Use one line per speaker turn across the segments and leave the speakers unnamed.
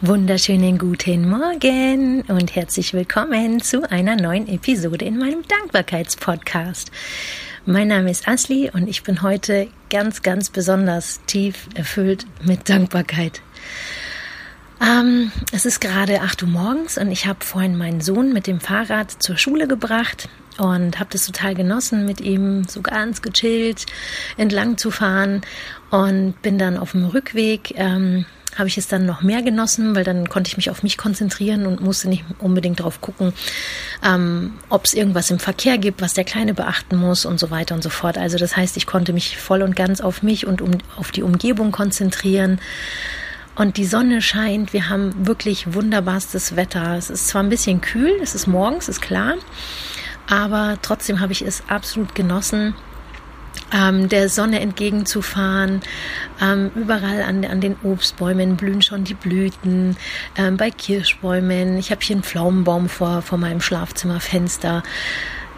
Wunderschönen guten Morgen und herzlich willkommen zu einer neuen Episode in meinem Dankbarkeitspodcast. Mein Name ist Asli und ich bin heute ganz, ganz besonders tief erfüllt mit Dankbarkeit. Ähm, es ist gerade 8 Uhr morgens und ich habe vorhin meinen Sohn mit dem Fahrrad zur Schule gebracht und habe das total genossen, mit ihm so ganz gechillt entlang zu fahren und bin dann auf dem Rückweg ähm, habe ich es dann noch mehr genossen, weil dann konnte ich mich auf mich konzentrieren und musste nicht unbedingt darauf gucken, ähm, ob es irgendwas im Verkehr gibt, was der Kleine beachten muss und so weiter und so fort. Also das heißt, ich konnte mich voll und ganz auf mich und um, auf die Umgebung konzentrieren. Und die Sonne scheint, wir haben wirklich wunderbarstes Wetter. Es ist zwar ein bisschen kühl, es ist morgens, ist klar, aber trotzdem habe ich es absolut genossen ähm, der Sonne entgegenzufahren. Ähm, überall an, an den Obstbäumen blühen schon die Blüten. Ähm, bei Kirschbäumen. Ich habe hier einen Pflaumenbaum vor, vor meinem Schlafzimmerfenster.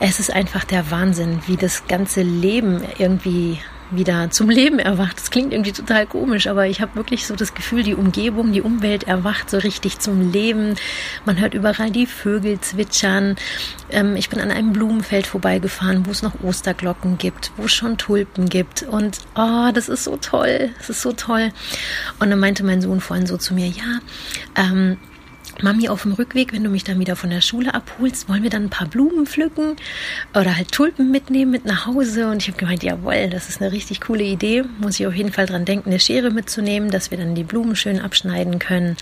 Es ist einfach der Wahnsinn, wie das ganze Leben irgendwie wieder zum Leben erwacht. Das klingt irgendwie total komisch, aber ich habe wirklich so das Gefühl, die Umgebung, die Umwelt erwacht so richtig zum Leben. Man hört überall die Vögel zwitschern. Ähm, ich bin an einem Blumenfeld vorbeigefahren, wo es noch Osterglocken gibt, wo es schon Tulpen gibt. Und oh, das ist so toll. Das ist so toll. Und dann meinte mein Sohn vorhin so zu mir, ja, ähm, Mami, auf dem Rückweg, wenn du mich dann wieder von der Schule abholst, wollen wir dann ein paar Blumen pflücken oder halt Tulpen mitnehmen mit nach Hause? Und ich habe gemeint, jawohl, das ist eine richtig coole Idee. Muss ich auf jeden Fall dran denken, eine Schere mitzunehmen, dass wir dann die Blumen schön abschneiden können.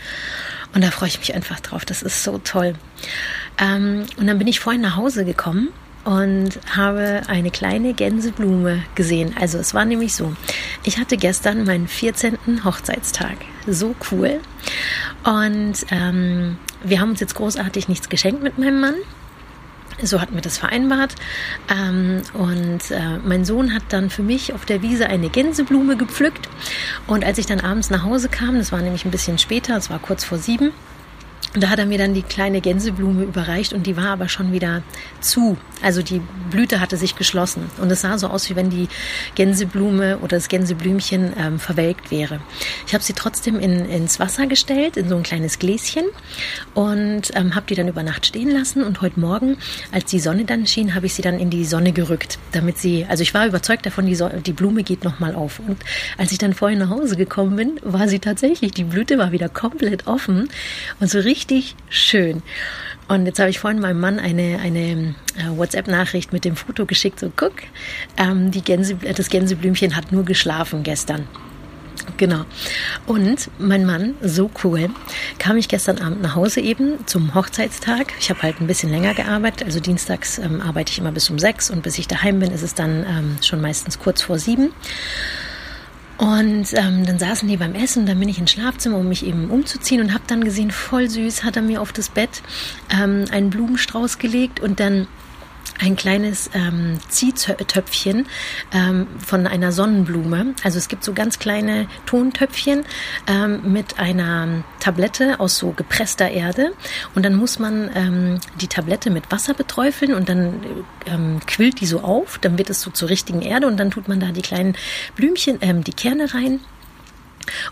Und da freue ich mich einfach drauf. Das ist so toll. Ähm, und dann bin ich vorhin nach Hause gekommen und habe eine kleine Gänseblume gesehen. Also es war nämlich so, ich hatte gestern meinen 14. Hochzeitstag. So cool. Und ähm, wir haben uns jetzt großartig nichts geschenkt mit meinem Mann. So hatten wir das vereinbart. Ähm, und äh, mein Sohn hat dann für mich auf der Wiese eine Gänseblume gepflückt. Und als ich dann abends nach Hause kam, das war nämlich ein bisschen später, es war kurz vor sieben, da hat er mir dann die kleine Gänseblume überreicht und die war aber schon wieder zu. Also die Blüte hatte sich geschlossen und es sah so aus, wie wenn die Gänseblume oder das Gänseblümchen ähm, verwelkt wäre. Ich habe sie trotzdem in, ins Wasser gestellt, in so ein kleines Gläschen und ähm, habe die dann über Nacht stehen lassen. Und heute Morgen, als die Sonne dann schien, habe ich sie dann in die Sonne gerückt, damit sie, also ich war überzeugt davon, die, so die Blume geht nochmal auf. Und als ich dann vorhin nach Hause gekommen bin, war sie tatsächlich, die Blüte war wieder komplett offen und so richtig richtig schön. Und jetzt habe ich vorhin meinem Mann eine, eine äh, WhatsApp-Nachricht mit dem Foto geschickt. So, guck, ähm, die Gänse, das Gänseblümchen hat nur geschlafen gestern. Genau. Und mein Mann, so cool, kam ich gestern Abend nach Hause eben zum Hochzeitstag. Ich habe halt ein bisschen länger gearbeitet. Also dienstags ähm, arbeite ich immer bis um sechs und bis ich daheim bin, ist es dann ähm, schon meistens kurz vor sieben. Und ähm, dann saßen die beim Essen, dann bin ich ins Schlafzimmer, um mich eben umzuziehen und habe dann gesehen, voll süß, hat er mir auf das Bett ähm, einen Blumenstrauß gelegt und dann ein kleines ähm, Ziehtöpfchen ähm, von einer Sonnenblume. Also es gibt so ganz kleine Tontöpfchen ähm, mit einer Tablette aus so gepresster Erde. Und dann muss man ähm, die Tablette mit Wasser beträufeln und dann ähm, quillt die so auf, dann wird es so zur richtigen Erde und dann tut man da die kleinen Blümchen, ähm, die Kerne rein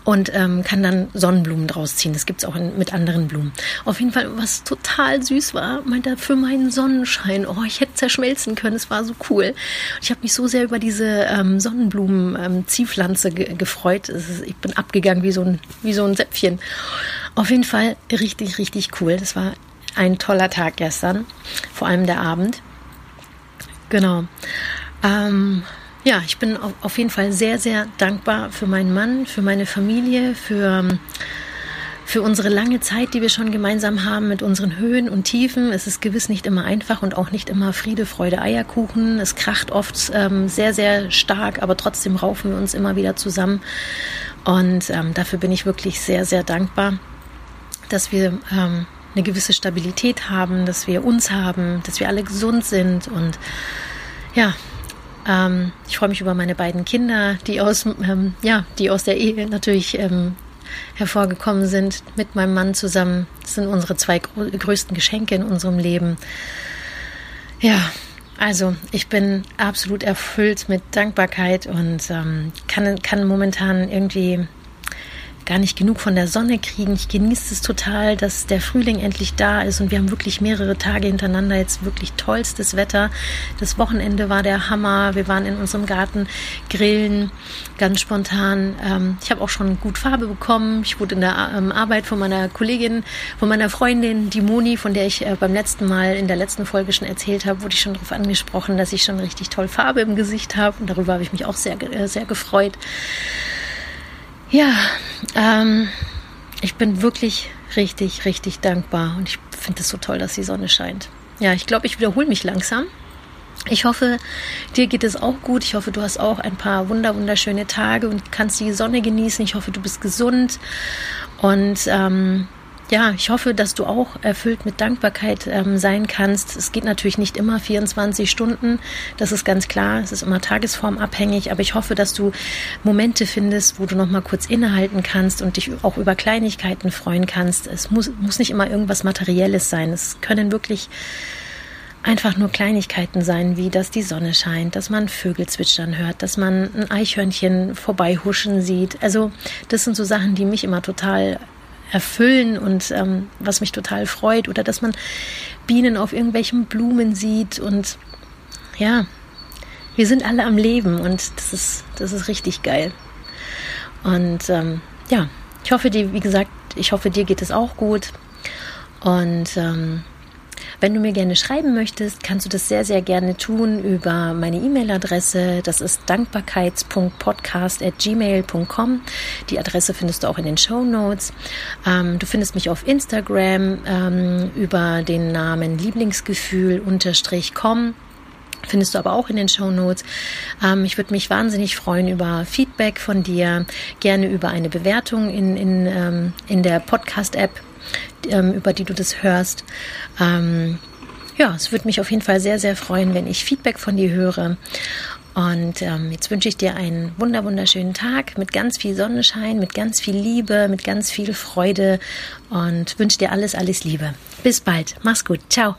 und ähm, kann dann Sonnenblumen draus ziehen. Das gibt es auch in, mit anderen Blumen. Auf jeden Fall, was total süß war, meinte er, für meinen Sonnenschein. Oh, ich hätte zerschmelzen können. Es war so cool. Ich habe mich so sehr über diese ähm, Sonnenblumen-Ziehpflanze ähm, ge gefreut. Ist, ich bin abgegangen wie so, ein, wie so ein Säpfchen. Auf jeden Fall richtig, richtig cool. Das war ein toller Tag gestern. Vor allem der Abend. Genau. Ähm, ja, ich bin auf jeden Fall sehr, sehr dankbar für meinen Mann, für meine Familie, für, für unsere lange Zeit, die wir schon gemeinsam haben mit unseren Höhen und Tiefen. Es ist gewiss nicht immer einfach und auch nicht immer Friede, Freude, Eierkuchen. Es kracht oft ähm, sehr, sehr stark, aber trotzdem raufen wir uns immer wieder zusammen. Und ähm, dafür bin ich wirklich sehr, sehr dankbar, dass wir ähm, eine gewisse Stabilität haben, dass wir uns haben, dass wir alle gesund sind und ja, ähm, ich freue mich über meine beiden Kinder, die aus, ähm, ja, die aus der Ehe natürlich ähm, hervorgekommen sind, mit meinem Mann zusammen. Das sind unsere zwei größten Geschenke in unserem Leben. Ja, also ich bin absolut erfüllt mit Dankbarkeit und ähm, kann, kann momentan irgendwie gar nicht genug von der Sonne kriegen. Ich genieße es total, dass der Frühling endlich da ist und wir haben wirklich mehrere Tage hintereinander jetzt wirklich tollstes Wetter. Das Wochenende war der Hammer. Wir waren in unserem Garten grillen, ganz spontan. Ähm, ich habe auch schon gut Farbe bekommen. Ich wurde in der ähm, Arbeit von meiner Kollegin, von meiner Freundin, die Moni, von der ich äh, beim letzten Mal in der letzten Folge schon erzählt habe, wurde ich schon darauf angesprochen, dass ich schon richtig toll Farbe im Gesicht habe und darüber habe ich mich auch sehr, äh, sehr gefreut. Ja, ähm, ich bin wirklich richtig, richtig dankbar und ich finde es so toll, dass die Sonne scheint. Ja, ich glaube, ich wiederhole mich langsam. Ich hoffe, dir geht es auch gut. Ich hoffe, du hast auch ein paar wunder wunderschöne Tage und kannst die Sonne genießen. Ich hoffe, du bist gesund und ähm, ja, ich hoffe, dass du auch erfüllt mit Dankbarkeit ähm, sein kannst. Es geht natürlich nicht immer 24 Stunden, das ist ganz klar. Es ist immer tagesformabhängig, aber ich hoffe, dass du Momente findest, wo du noch mal kurz innehalten kannst und dich auch über Kleinigkeiten freuen kannst. Es muss, muss nicht immer irgendwas Materielles sein. Es können wirklich einfach nur Kleinigkeiten sein, wie dass die Sonne scheint, dass man Vögel zwitschern hört, dass man ein Eichhörnchen vorbeihuschen sieht. Also das sind so Sachen, die mich immer total erfüllen und ähm, was mich total freut oder dass man Bienen auf irgendwelchen Blumen sieht und ja, wir sind alle am Leben und das ist, das ist richtig geil. Und ähm, ja, ich hoffe dir, wie gesagt, ich hoffe dir geht es auch gut und ähm, wenn du mir gerne schreiben möchtest, kannst du das sehr, sehr gerne tun über meine E-Mail-Adresse. Das ist dankbarkeits.podcast.gmail.com. Die Adresse findest du auch in den Show Notes. Ähm, du findest mich auf Instagram ähm, über den Namen Lieblingsgefühl-com findest du aber auch in den Show Notes. Ähm, ich würde mich wahnsinnig freuen über Feedback von dir, gerne über eine Bewertung in, in, ähm, in der Podcast-App ähm, über die du das hörst. Ähm, ja, es würde mich auf jeden Fall sehr, sehr freuen, wenn ich Feedback von dir höre. Und ähm, jetzt wünsche ich dir einen wunder wunderschönen Tag mit ganz viel Sonnenschein, mit ganz viel Liebe, mit ganz viel Freude und wünsche dir alles, alles Liebe. Bis bald. Mach's gut. Ciao.